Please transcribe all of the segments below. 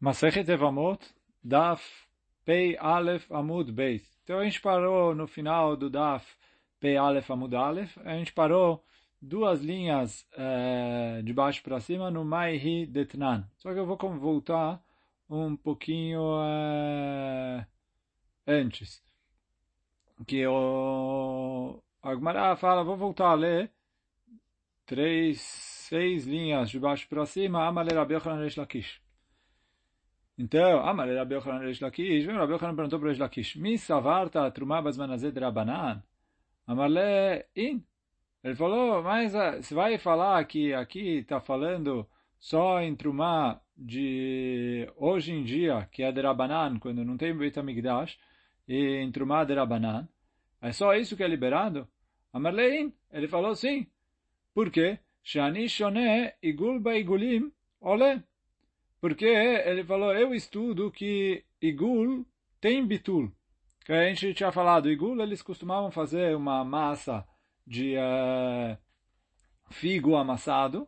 Masechet Evamot, Daf Pei Aleph Amud Beis. Então a gente parou no final do Daf Pei Aleph Amud Aleph, a gente parou duas linhas é, de baixo para cima no Maihi Detnan. Só que eu vou voltar um pouquinho é, antes. Que o Agmará fala, vou voltar a ler três, seis linhas de baixo para cima, Amalei Rabbi Yochanan Reish Lakish. Então, Amar Rabi Yochanan Reish Lakish, vem Rabi Yochanan perguntou para Reish Lakish, Mi savarta trumá bazmanazet rabanan? Amarle in. Ele falou, mas você vai falar que aqui está falando só em trumá de hoje em dia, que é de Rabanan, quando não tem Beit HaMikdash, e em trumá de Rabanan, é só isso que é liberado? Amarle in. Ele falou sim. Por quê? Shani shone igul ba igulim ole. Porque ele falou, eu estudo que Igul tem bitul. Que a gente tinha falado, Igul eles costumavam fazer uma massa de uh, figo amassado,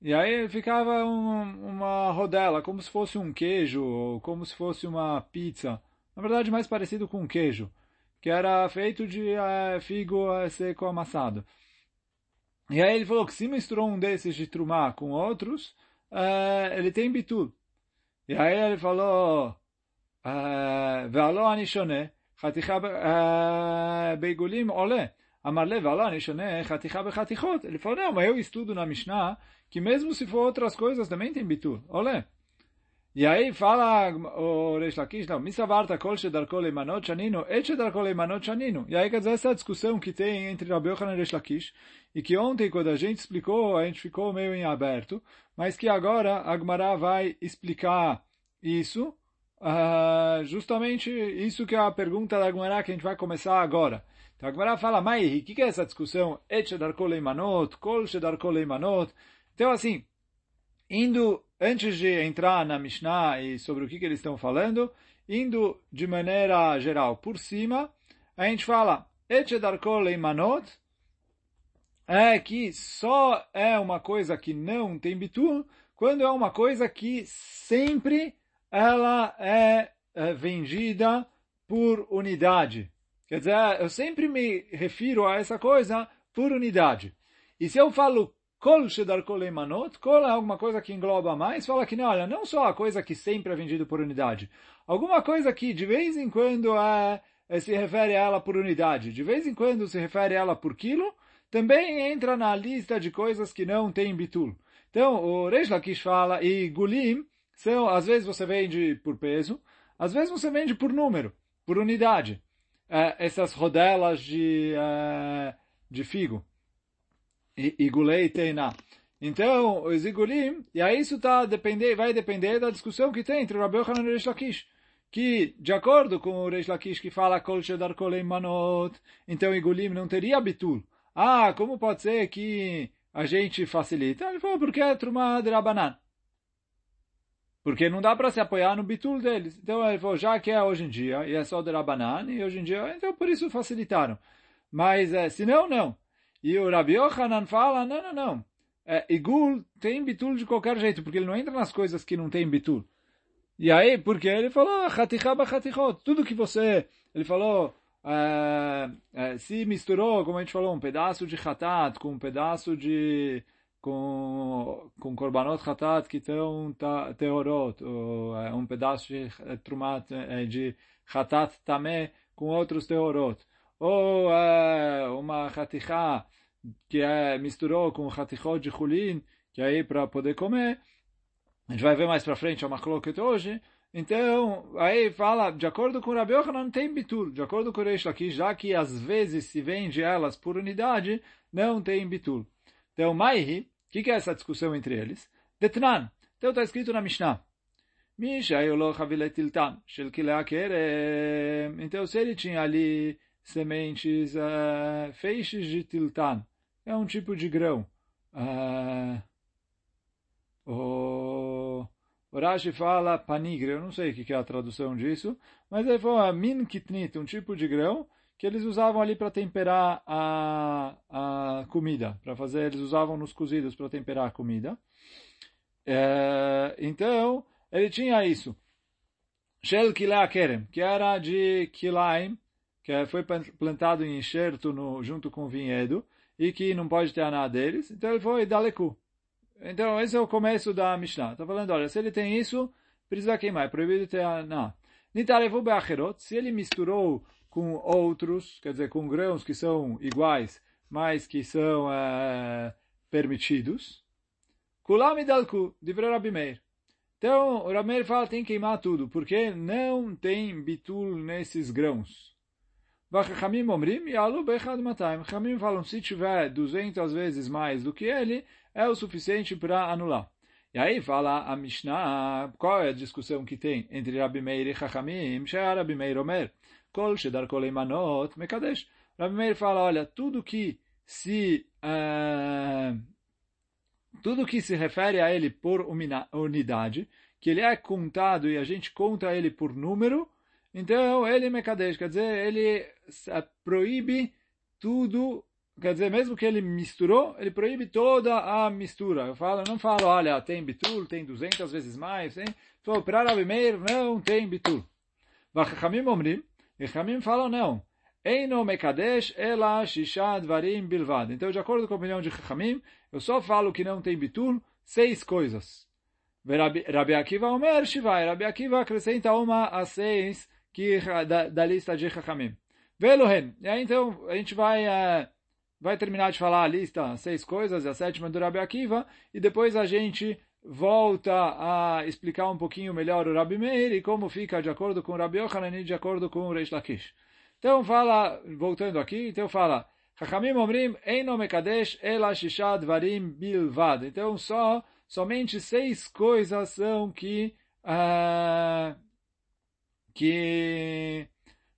e aí ficava um, uma rodela, como se fosse um queijo, ou como se fosse uma pizza. Na verdade, mais parecido com um queijo, que era feito de uh, figo seco amassado. E aí ele falou que se misturou um desses de trumar com outros, uh, ele tem bitul. E aí ele falou, ועלו אני שונה, חתיכה בעיגולים עולה. אמר לב, ועלו אני שונה, חתיכה בחתיכות. Ele falou, não, mas eu estudo na Mishnah que mesmo se for outras coisas também tem bitul. Olé. E aí fala o Reish Lakish, não, misavarta kol shedarko leimanot shaninu, et shedarko leimanot shaninu. E aí quer dizer, essa discussão que tem entre Rabi Yochanan e Reish Lakish, e que ontem, quando a gente explicou, a gente ficou meio em aberto, mas que agora Agmará vai explicar isso, uh, justamente isso que é a pergunta da Agmará que a gente vai começar agora. Então Agmará fala, Mai, o que, que é essa discussão? Et shedarko leimanot, kol shedarko leimanot. Então assim, indo antes de entrar na Mishnah e sobre o que, que eles estão falando, indo de maneira geral por cima, a gente fala Echedarkoleimanot é que só é uma coisa que não tem bitur quando é uma coisa que sempre ela é, é vendida por unidade. Quer dizer, eu sempre me refiro a essa coisa por unidade. E se eu falo Kol Shedar Kol Eimanot, Kol é alguma coisa que engloba mais, fala que não, olha, não só a coisa que sempre é vendida por unidade, alguma coisa que de vez em quando é, é, se refere a ela por unidade, de vez em quando se refere a ela por quilo, também entra na lista de coisas que não tem bitul. Então, o Reish Lakish fala, e gulim, são, às vezes você vende por peso, às vezes você vende por número, por unidade. É, essas rodelas de, é, de figo. Igulei Teiná. Então, os Igulim, e aí isso tá depender, vai depender da discussão que tem entre o Rabbi e o Reish Lakish. Que, de acordo com o Reish Lakish que fala Kol Shedar Kolei Manot, então Igulim não teria bitul. Ah, como pode ser que a gente facilita? Ele falou, porque é Trumah de Rabanan. Porque não dá para se apoiar no bitul deles. Então ele falou, já que é hoje em dia, e é só de Rabanan, e hoje em dia, então por isso facilitaram. Mas, é, se não, não. E o Rabi Yohanan fala, não, não, não. É, Igul tem bitul de qualquer jeito, porque ele não entra nas coisas que não tem bitul. E aí, porque ele falou, Hatichaba Hatichot, tudo que você, ele falou, é, é, se misturou, como a gente falou, um pedaço de Hatat com um pedaço de, com, com Korbanot Hatat que estão Teorot, ou é, um pedaço de Trumat, de Hatat Tamé com outros Teorot ou é, uma ratichá que é, misturou com ratichot de chulin, que aí para poder comer, a gente vai ver mais para frente a macloket hoje, então, aí fala, de acordo com Rabi não tem bitul. De acordo com o Reish Lakish, já que às vezes se vende elas por unidade, não tem bitul. Então, Maihi, o que, que é essa discussão entre eles? Detnan. Então está escrito na Mishnah. Misha yolo chaviletiltan, shel Então, se ele tinha ali sementes, uh, feixes de tiltan. É um tipo de grão. Uh, o, Rashi fala panigre, eu não sei o que é a tradução disso, mas ele fala min kitnit, um tipo de grão que eles usavam ali para temperar a, a comida, para fazer, eles usavam nos cozidos para temperar a comida. É, então, ele tinha isso. Shel Kerem, que era de Kilaim, que foi plantado em enxerto no, junto com o vinhedo, e que não pode ter nada deles, então ele foi Daleku. Então, esse é o começo da Mishnah. Está falando, olha, se ele tem isso, precisa queimar, é proibido ter não. Nitarevu be'acherot, se ele misturou com outros, quer dizer, com grãos que são iguais, mas que são é, permitidos, kulam idalku, divrei Rabi. Então, o Rabi Meir fala tem que queimar tudo, porque não tem bitul nesses grãos. Vachachamim omrim yalu bechad matayim. Chamim falam, se tiver 200 vezes mais do que ele, é o suficiente para anular. E aí fala a Mishnah, qual é a discussão que tem entre Rabi Meir e Chachamim? She'ar Rabi Meir Omer, kol shedar kol imanot mekadesh. Rabi Meir fala, olha, tudo que se... Uh, tudo que se refere a ele por unidade, que ele é contado e a gente conta ele por número, então ele é mekadesh, quer dizer, ele proíbe tudo Quer dizer, mesmo que ele misturou, ele proíbe toda a mistura. Eu falo, não falo, olha, tem bitul, tem 200 vezes mais, hein? Então, para Rabi Meir, não tem bitul. Vachachamim omrim, e Chamim falam, não. Eino mekadesh ela shisha dvarim bilvad. Então, de acordo com a opinião de Chachamim, eu só falo que não tem bitul, seis coisas. Rabi Akiva Omer Shivai. Rabi Akiva acrescenta uma a seis que, da, da lista de Chachamim. Velohen. E aí, então, a gente vai... Uh, vai terminar de falar a lista, seis coisas, a sétima do Rabi Akiva, e depois a gente volta a explicar um pouquinho melhor o Rabi Meir e como fica de acordo com o Rabi Yochanan e de acordo com o Reish Lakish. Então fala, voltando aqui, então fala, Chachamim omrim, eino mekadesh ela shishad varim bilvad. Então só, somente seis coisas são que, uh, que,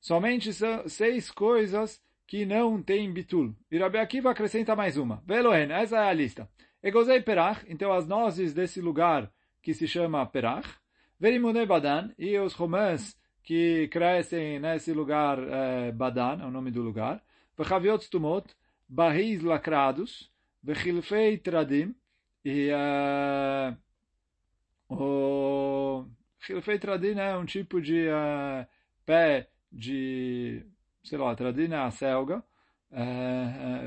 somente são seis coisas que não tem bitul. E Rabi Akiva acrescenta mais uma. Velohen, essa é a lista. Egozei perach, então as nozes desse lugar que se chama perach. Verimune badan, e os romãs que crescem nesse lugar eh, badan, é o nome do lugar. Vechaviot tumot, barris lacrados. Vechilfei tradim, e uh, o Hilfei tradim é um tipo de uh, pé de sei lá, tradina a selga,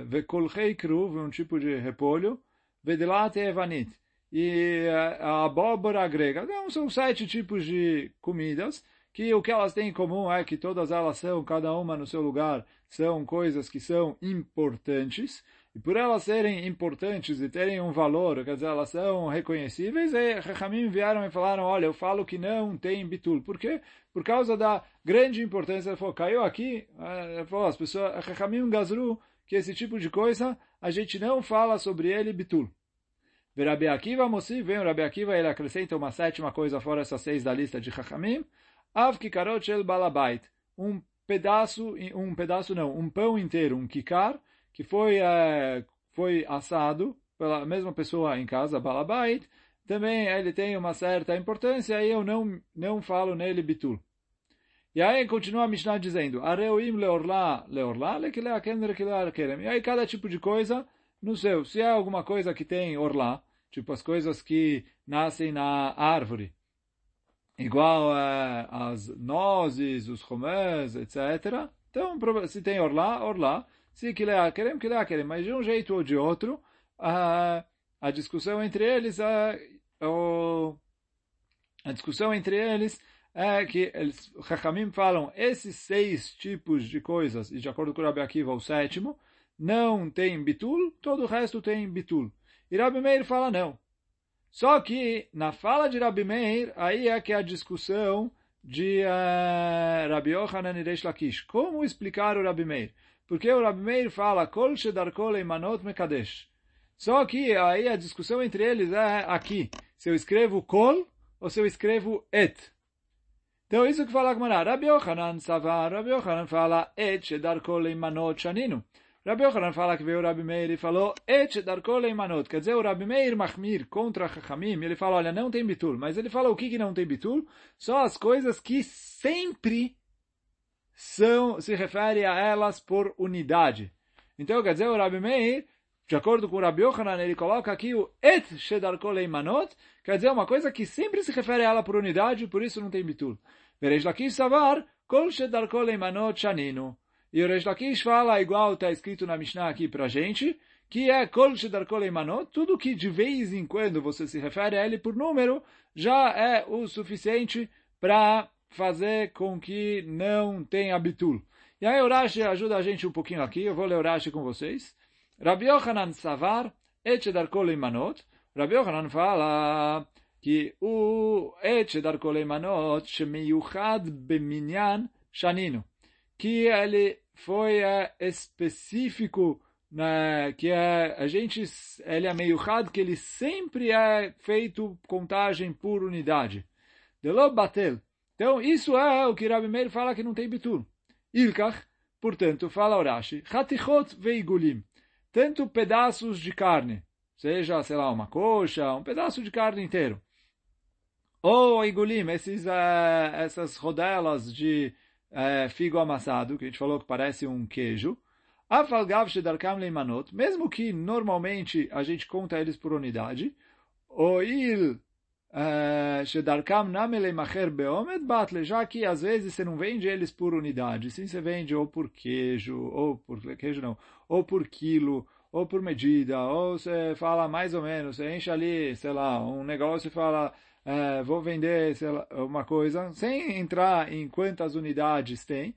vekolchei kruv, um tipo de repolho, vedelate evanit, e a abóbora grega. Então, são sete tipos de comidas, que o que elas têm em comum é que todas elas são, cada uma no seu lugar, são coisas que são importantes, e por elas serem importantes e terem um valor, quer dizer, elas são reconhecíveis, e Rahamim vieram e falaram, olha, eu falo que não tem bitul. Por quê? Por causa da grande importância. Ele falou, caiu aqui, ele falou, as pessoas, Rahamim Gazru, que esse tipo de coisa, a gente não fala sobre ele bitul. Rabi Akiva Mossi, vem o Rabi Akiva, ele acrescenta uma sétima coisa fora essas seis da lista de Chachamim, Av Kikarot Shel Balabait, um pedaço, um pedaço não, um pão inteiro, um kikar, que foi, é, foi assado pela mesma pessoa em casa, Balabait, também ele tem uma certa importância e eu não, não falo nele bitul. E aí continua a Mishnah dizendo, Areuim leorla, leorla. E aí cada tipo de coisa no seu. Se é alguma coisa que tem orla, tipo as coisas que nascem na árvore, igual uh, as nozes, os romãs, etc. Então, se tem orla, orla. Se Kilea querem, Kilea querem, mas de um jeito ou de outro, a, a discussão entre eles, a, a discussão entre eles é que eles, Chachamim falam esses seis tipos de coisas, e de acordo com o Rabi Akiva, o sétimo, não tem bitul, todo o resto tem bitul. E Rabi Meir fala não. Só que, na fala de Rabi Meir, aí é que a discussão de uh, Rabi Yochanan e Reish Lakish. Como explicar o Rabi Meir? Porque o Rabi Meir fala, Kol shedarkol mekadesh. Só que aí a discussão entre eles é aqui. Se eu escrevo kol ou se eu escrevo et. Então isso que fala a Gemara. Rabi Yochanan savar, Rabi Yochanan fala et shedarkol manot shaninu. Rabi Yochanan fala que veio o Rabi Meir e falou et shedarkol manot. Quer dizer, o Rabi Meir Mahmir contra Chachamim, ele fala, olha, não tem bitul. Mas ele fala o que, que não tem bitul? Só as coisas que sempre são, se refere a elas por unidade. Então, quer dizer, o Rabi Meir de acordo com o Rabi Yochanan, ele coloca aqui o et shedarko leimanot, quer dizer uma coisa que sempre se refere a ela por unidade, por isso não tem bitul. Veresh lakish savar, kol shedarko leimanot shaninu. E o Resh Lakish fala, igual está escrito na Mishnah aqui para gente, que é kol shedarko leimanot, tudo que de vez em quando você se refere a ele por número, já é o suficiente para fazer com que não tenha bitul. E aí o Rashi ajuda a gente um pouquinho aqui, eu vou ler o Rashi com vocês. Rabbi Yochanan Savar, et darko leimanot. Rabbi Yochanan fala que o et darko leimanot shemiyuchad beminyan shanino. Que ele foi é, específico, né, que é, a gente, ele é meiuchad, que ele sempre é feito contagem por unidade. Delo batel. Então, isso é o que Rabbi Meir fala que não tem bitur. Ilkach, portanto, fala Urashi, Hatichot veigulim tanto pedaços de carne, seja, sei lá, uma coxa, um pedaço de carne inteiro, ou igulim, esses, uh, essas rodelas de uh, figo amassado, que a gente falou que parece um queijo, afalgav shedarkam leimanot, mesmo que normalmente a gente conta eles por unidade, oil eh, shedarkam nameleimachar beomed batle, já que às vezes você não vende eles por unidade, sim você vende ou por queijo, ou por queijo não, ou por quilo, ou por medida, ou você fala mais ou menos, você enche ali, sei lá, um negócio e fala, é, vou vender lá, uma coisa, sem entrar em quantas unidades tem.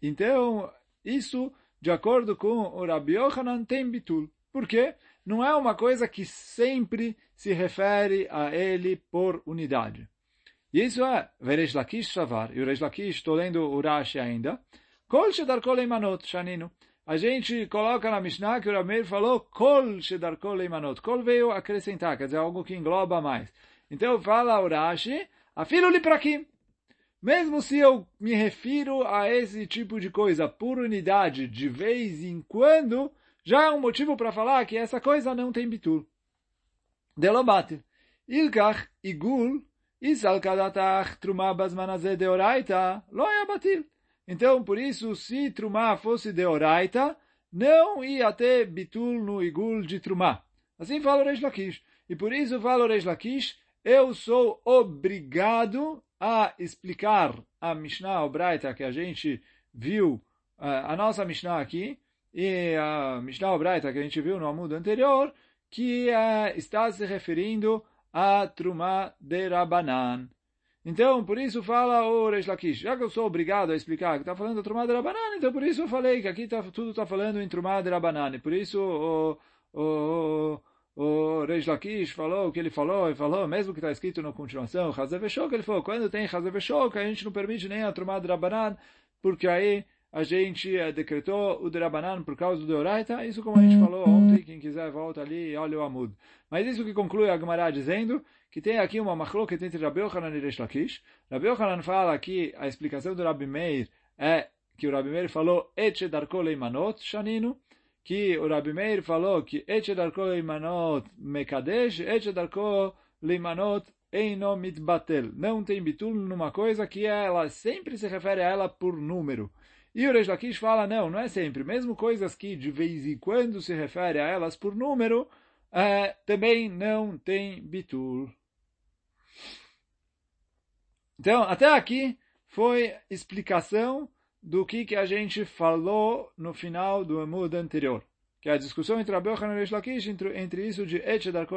Então, isso, de acordo com o Rabi Yohanan, tem bitul. Por quê? Não é uma coisa que sempre se refere a ele por unidade. Isso é Veresh Lakish Shavar. E o Resh Lakish, estou lendo o Rashi ainda. Kol Shedar Kol Eimanot Shaninu a gente coloca na Mishnah que o Rameir falou Kol Shedarko Leimanot. Kol veio acrescentar, quer dizer, algo que engloba mais. Então fala o Rashi, afilo li aqui. Mesmo se eu me refiro a esse tipo de coisa por unidade, de vez em quando, já é um motivo para falar que essa coisa não tem bitul. Delobate. Ilkach igul isal kadatach truma basmanazé deoraita lo batil. Então, por isso, se Trumá fosse de Oraita, não ia ter bitul no igul de Trumá. Assim fala o Reish Lakish. E por isso fala o Reish Lakish, eu sou obrigado a explicar a Mishnah Obraita que a gente viu, a nossa Mishnah aqui, e a Mishnah Obraita que a gente viu no amudo anterior, que está se referindo a Trumá de Rabanan. Então, por isso fala o Reish Lakish. Já que eu sou obrigado a explicar que está falando Trumá de Rabanan, então por isso eu falei que aqui tá, tudo está falando em Trumá de Rabanan. Por isso o, o, o Reish Lakish falou o que ele falou, e falou, mesmo que está escrito na continuação, Hazeveshok, ele falou, quando tem Hazeveshok, a gente não permite nem a Trumá de Rabanan, porque aí a gente eh, decretou o Derabanan por causa do Deoraita, isso como a gente falou ontem, quem quiser volta ali e olha o Amud. Mas isso que conclui a Gemara dizendo que tem aqui uma machloket entre Rabi Yochanan e Resh Lakish. Rabi Yochanan fala que a explicação do Rabi Meir é que o Rabi Meir falou Eche darko leimanot shaninu, que o Rabi Meir falou que Eche darko leimanot mekadesh, Eche darko leimanot eino mitbatel. Não tem bitul numa coisa que ela sempre se refere a ela por número. E o Reish Lakish fala, não, não é sempre. Mesmo coisas que de vez em quando se refere a elas por número, é, também não tem bitur. Então, até aqui foi explicação do que, que a gente falou no final do Amud anterior. Que é a discussão entre Rabbi e Reish Lakish, entre, entre isso de Et Shedar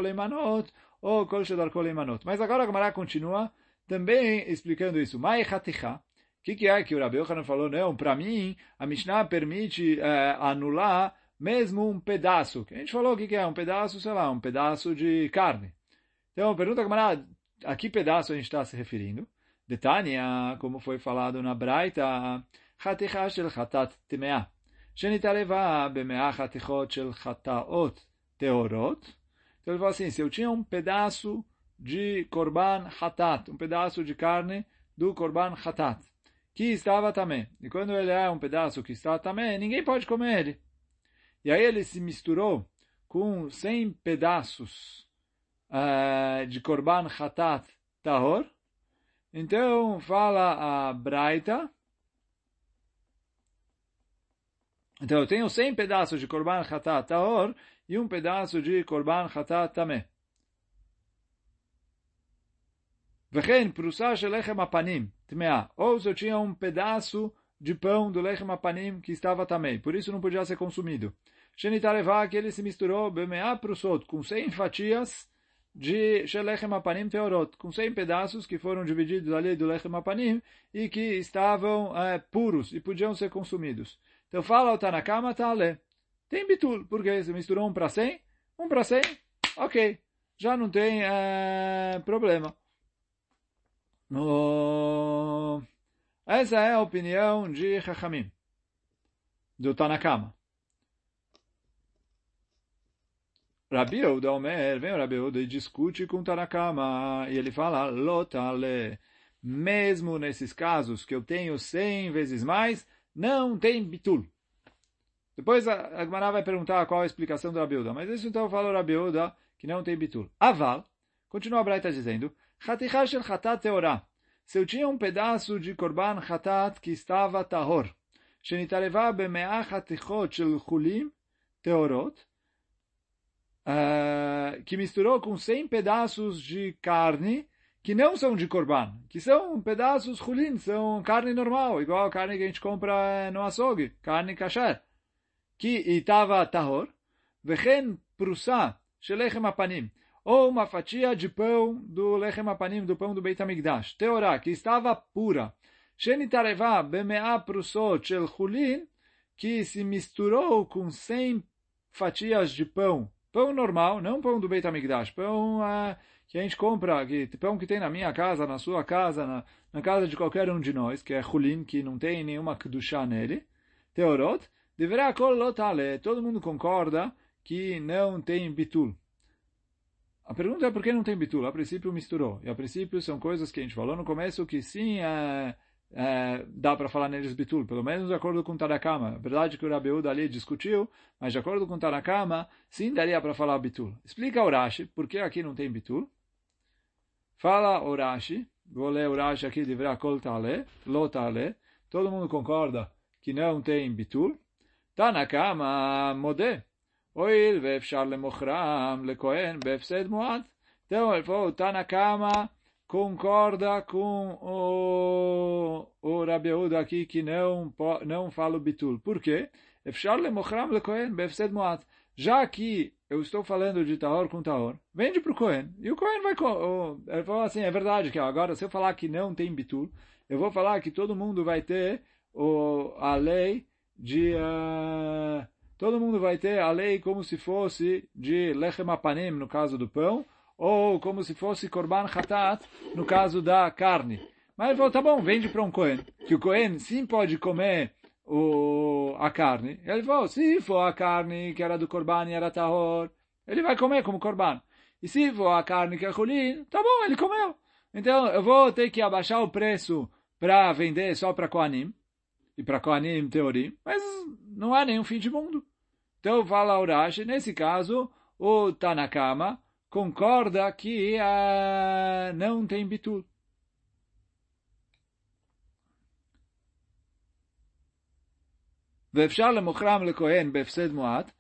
ou Kol Shedar. Mas agora a Gemara continua também explicando isso. Mai Haticha. O que, que é que o Rabbi Yochanan falou? Não, para mim, a Mishnah permite é, anular mesmo um pedaço. Que a gente falou o que é um pedaço, sei lá, um pedaço de carne. Então, pergunta camarada, a que pedaço a gente está se referindo? De Tânia, como foi falado na Braita, חתיכה של חטאת טמאה, שנתערבה במאה חתיכות של חטאות טהורות. Então ele fala assim, se eu tinha um pedaço de korban hatat, um pedaço de carne do korban hatat, que estava também. E quando ele é um pedaço que está também, ninguém pode comer ele. E aí ele se misturou com 100 pedaços uh, de Korban Hatat Tahor. Então fala a Braita. Então eu tenho 100 pedaços de Korban Hatat Tahor e um pedaço de korban hatat tameh. Vechen prusa shelechem apanim, tmea. Ou se eu tinha um pedaço de pão do lechem apanim que estava também, por isso não podia ser consumido. Shenitarevá, que ele se misturou, bemea prusot, com 100 fatias de shelechem apanim teorot, com 100 pedaços que foram divididos ali do lechem apanim e que estavam é, puros e podiam ser consumidos. Então fala o Tanakama, tá ali. Tem bitul, porque se misturou um para 100, um para 100, ok, já não tem é, problema. No... Essa é a opinião de Chachamim, do Tanakama. Rabi Uda Omer, vem o Rabi Uda e discute com Tanakama, e ele fala, Lotale, mesmo nesses casos que eu tenho cem vezes mais, não tem bitul. Depois a Gemara vai perguntar qual a explicação do Rabi Uda, mas isso então fala o Rabi Uda que não tem bitul. Aval, continua a Braita dizendo, Chatichah shel chatat teorah. Se eu tinha um pedaço de korban chatat que estava tahor, shenitareva bemeah chatichot shel chulim teorot, que misturou com 100 pedaços de carne que não são de korban, que são pedaços chulin, são carne normal, igual a carne que a gente compra no açougue, carne kasher, que estava tahor, vechen prusa shelechem apanim, ou uma fatia de pão do lechem apanim, do pão do Beit HaMikdash, teorá, que estava pura, shenitareva bemea prusot shel chulin, que se misturou com 100 fatias de pão, pão normal, não pão do Beit HaMikdash, pão uh, que a gente compra, que, pão que tem na minha casa, na sua casa, na, na casa de qualquer um de nós, que é chulin, que não tem nenhuma kedushá nele, teorot, deverá kol lotale, todo mundo concorda que não tem bitul. A pergunta é por que não tem bitul? A princípio misturou. E a princípio são coisas que a gente falou no começo que sim é, é, dá para falar neles bitul, pelo menos de acordo com Tarakama. É verdade que o Rabiúda ali discutiu, mas de acordo com Tarakama, sim daria para falar bitul. Explica o Rashi, por que aqui não tem bitul? Fala o Rashi, vou ler o Rashi aqui de Kol Tale, Lo Tale, todo mundo concorda que não tem bitul. Tanakama Modé. Oil ve'efshar lemochram lekohen be'efsed muat. Então, ele falou, está na cama, concorda com o, o Rabiúdo aqui que não, não fala o bitul. Por quê? Efshar lemochram lekohen be'efsed muat. Já que eu estou falando de Taor com Taor, vende para o Cohen. E o Cohen vai... Ele falou assim, é verdade que agora se eu falar que não tem bitul, eu vou falar que todo mundo vai ter o, a lei de... Ah, todo mundo vai ter a lei como se fosse de lechem apanim, no caso do pão, ou como se fosse korban hatat, no caso da carne. Mas ele falou, tá bom, vende para um Cohen, que o Cohen sim pode comer o, a carne. Ele falou, se for a carne que era do korban e era tahor, ele vai comer como korban. E se for a carne que é chulin, tá bom, ele comeu. Então, eu vou ter que abaixar o preço para vender só para Koanim, e para Koanim Teorim, mas não há nenhum fim de mundo. Então fala Urashi, nesse caso, o Tanakama concorda que uh, não tem bitul. ואפשר למוכרם לכהן בהפסד מועט,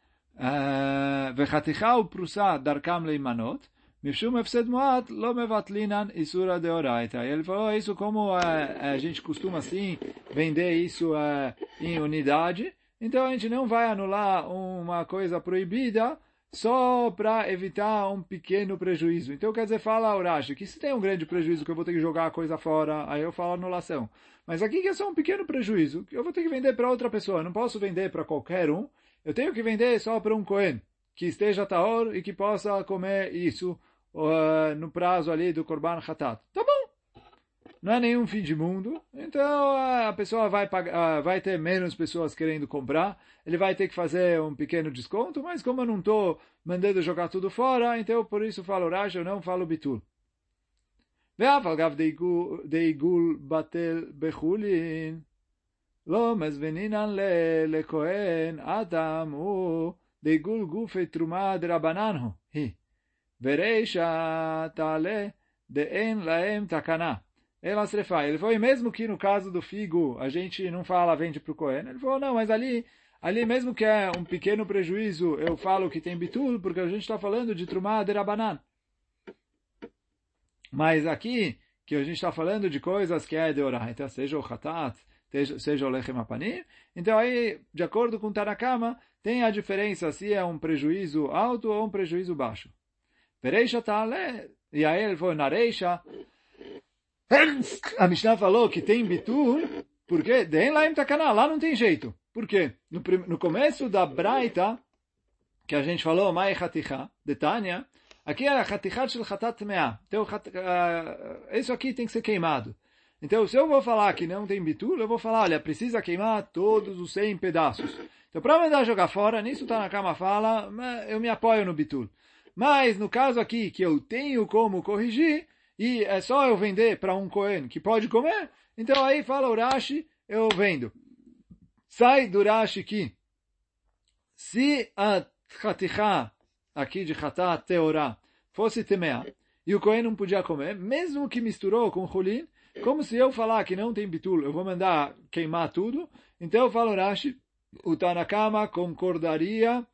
וחתיכה ופרוסה דרכם להימנות, משום הפסד מועט לא מבטלינן איסורא דאורייתא. Ele falou isso como a, a gente costuma assim vender isso uh, em unidade, então a gente não vai anular uma coisa proibida só para evitar um pequeno prejuízo. Então quer dizer, fala Urashi, que se tem um grande prejuízo que eu vou ter que jogar a coisa fora, aí eu falo anulação. Mas aqui que é só um pequeno prejuízo, que eu vou ter que vender para outra pessoa, eu não posso vender para qualquer um, eu tenho que vender só para um Cohen, que esteja taor e que possa comer isso uh, no prazo ali do Korban Hatat. Tá bom, não é nenhum fim de mundo, então a pessoa vai, pagar, vai ter menos pessoas querendo comprar, ele vai ter que fazer um pequeno desconto, mas como eu não estou mandando jogar tudo fora, então por isso falo Raj, eu não falo Bitul. ואף על גב דעיגול בטל בחולין, לא מזמינינן לכהן אדם הוא דעיגול גופי תרומה דרבנן הוא, היא. ורישא תעלה דאין להם תקנה. Ele e mesmo que no caso do figo a gente não fala vende para o Cohen, ele falou, não, mas ali ali mesmo que é um pequeno prejuízo, eu falo que tem bitul, porque a gente está falando de trumá de rabanan. Mas aqui, que a gente está falando de coisas que é de orar, então seja o hatat, seja o lechem apanim, então aí, de acordo com Tanakama, tem a diferença se é um prejuízo alto ou um prejuízo baixo. Pereisha tale, e aí ele foi na reisha, a Mishnah falou que tem bitul, porque tem lá em Takana, lá não tem jeito. Por quê? No, no começo da Braita, que a gente falou, Mai Haticha, de Tânia, Aqui é a Hatichat Shel Hatat Mea. Então, uh, isso aqui tem que ser queimado. Então, se eu vou falar que não tem bitul, eu vou falar, olha, precisa queimar todos os 100 pedaços. Então, para mandar jogar fora, nisso tá na cama fala, eu me apoio no bitul. Mas, no caso aqui, que eu tenho como corrigir, e é só eu vender para um Cohen que pode comer, então aí fala o Rashi, eu vendo. Sai do Rashi que, se a Hatichá aqui de Hatat Teorá fosse temear, e o Cohen não podia comer, mesmo que misturou com Hulin, como se eu falar que não tem bitul, eu vou mandar queimar tudo, então eu falo Rashi, o Tanakama concordaria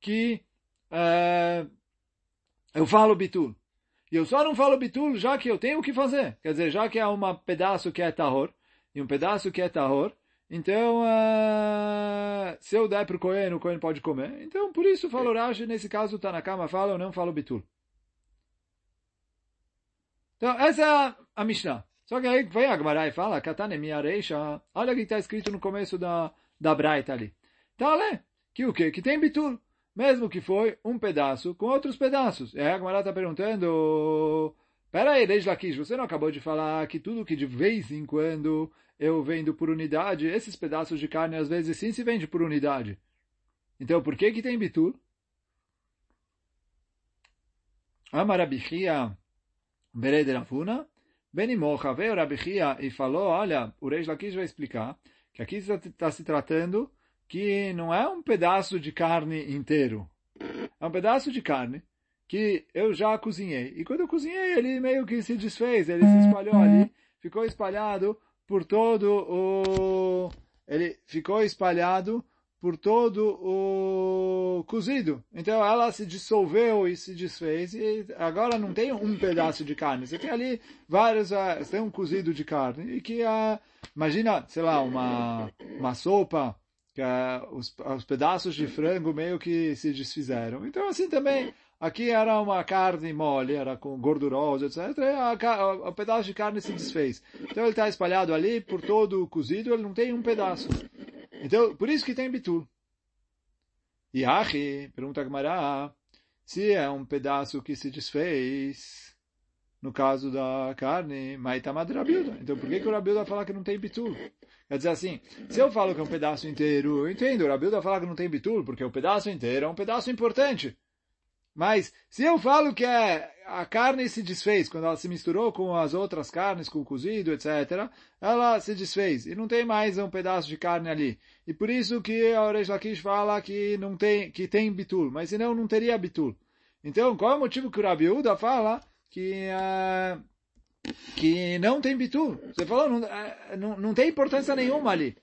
que uh, eu falo bitul. E eu só não falo bitul já que eu tenho o que fazer. Quer dizer, já que é um pedaço que é tahor, e um pedaço que é tahor, então, uh, se eu der para o Cohen, o Cohen pode comer. Então, por isso, falo Rashi, nesse caso, está na cama, fala, eu não falo bitul. Então, essa é a, a Mishnah. Só que aí vem a Gemara e fala, Katane Miareisha, olha o que está escrito no começo da, da Braita ali. Tá ali, que o quê? Que tem bitul. Mesmo que foi um pedaço com outros pedaços. E aí a Gemara está perguntando, Pera aí, Reish Lakish, você não acabou de falar que tudo que de vez em quando eu vendo por unidade, esses pedaços de carne às vezes sim se vende por unidade. Então, por que que tem bitul? Amarabichia Bered Ravuna, Benimocha veio Rabichia e falou, olha, o Reish Lakish vai explicar que aqui está se tratando que não é um pedaço de carne inteiro. É um pedaço de carne que eu já cozinhei. E quando eu cozinhei, ele meio que se desfez, ele se espalhou ali, ficou espalhado por todo o... Ele ficou espalhado por todo o cozido. Então ela se dissolveu e se desfez e agora não tem um pedaço de carne. Você tem ali vários, ah, você tem um cozido de carne e que uh, imagina, sei lá, uma uma sopa que uh, os, os pedaços de frango meio que se desfizeram. Então assim também Aqui era uma carne mole, era com gordurosa, etc. E o pedaço de carne se desfez. Então ele está espalhado ali por todo o cozido, ele não tem um pedaço. Então, por isso que tem bitul. E Ahi, pergunta Gamara, se é um pedaço que se desfez, no caso da carne, Maitamad Rabilda. Então, por que, que o Rabilda fala que não tem bitul? Quer dizer assim, se eu falo que é um pedaço inteiro, eu entendo, o Rabilda fala que não tem bitul, porque o pedaço inteiro é um pedaço importante. Mas se eu falo que é, a carne se desfez, quando ela se misturou com as outras carnes, com o cozido, etc., ela se desfez e não tem mais um pedaço de carne ali. E por isso que a Oresh fala que não tem, que tem bitul, mas senão não teria bitul. Então, qual é o motivo que o Rabi Uda fala que, uh, que não tem bitul? Você falou, não, uh, não, não tem importância nenhuma ali.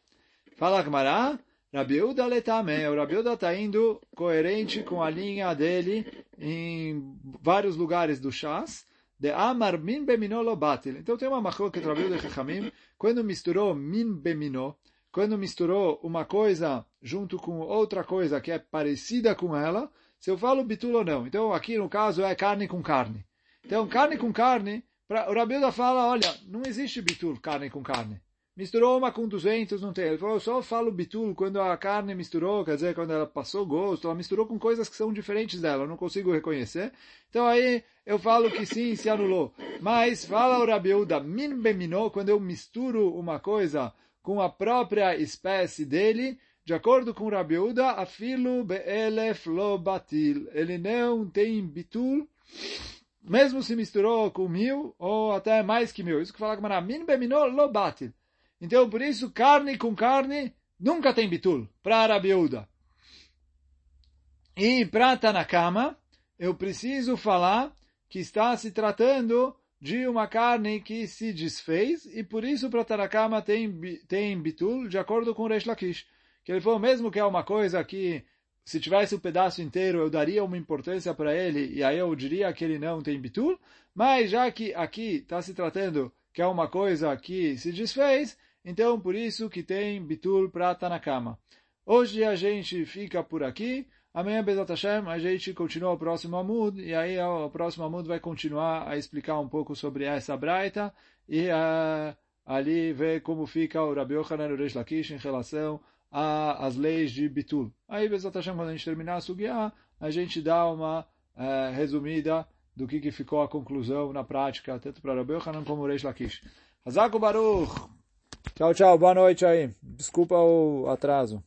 Fala Gmará, Rabiuda letame, o Rabiuda está indo coerente com a linha dele em vários lugares do chás, de Amar min bemino lo batil. Então tem uma machloket Rabiuda e Chachamim, quando misturou min bemino, quando misturou uma coisa junto com outra coisa que é parecida com ela, se eu falo bitul ou não. Então aqui no caso é carne com carne. Então carne com carne, pra, o Rabiuda fala, olha, não existe bitul, carne com carne misturou uma com 200, não tem. Ele falou, eu só falo bitul quando a carne misturou, quer dizer, quando ela passou gosto, ela misturou com coisas que são diferentes dela, eu não consigo reconhecer. Então aí eu falo que sim, se anulou. Mas fala o Rabiuda, min beminou, quando eu misturo uma coisa com a própria espécie dele, de acordo com Rabiuda, afilo be'elef lo batil. Ele não tem bitul, mesmo se misturou com mil, ou até mais que mil. Isso que fala que min beminou lo batil. Então, por isso, carne com carne nunca tem bitul, para Arabiúda. E para Tanakama, eu preciso falar que está se tratando de uma carne que se desfez, e por isso para Tanakama tem, tem bitul, de acordo com Resh Lakish, que ele falou, mesmo que é uma coisa que se tivesse o um pedaço inteiro eu daria uma importância para ele e aí eu diria que ele não tem bitul, mas já que aqui está se tratando que é uma coisa que se desfez, então por isso que tem bitul prata na cama. Hoje a gente fica por aqui. Amanhã, Bezat Hashem, a gente continua o próximo Amud, e aí o próximo Amud vai continuar a explicar um pouco sobre essa braita, e uh, ali ver como fica o Rabi Yochanan o Reish Lakish em relação às leis de Bitul. Aí, Bezat Hashem, quando a gente terminar a Sugiá, a gente dá uma uh, resumida do que, que ficou a conclusão na prática, tanto para Rabi Yochanan como Reish Lakish. Hazaku Baruch! Tchau, tchau, boa noite aí. Desculpa o atraso.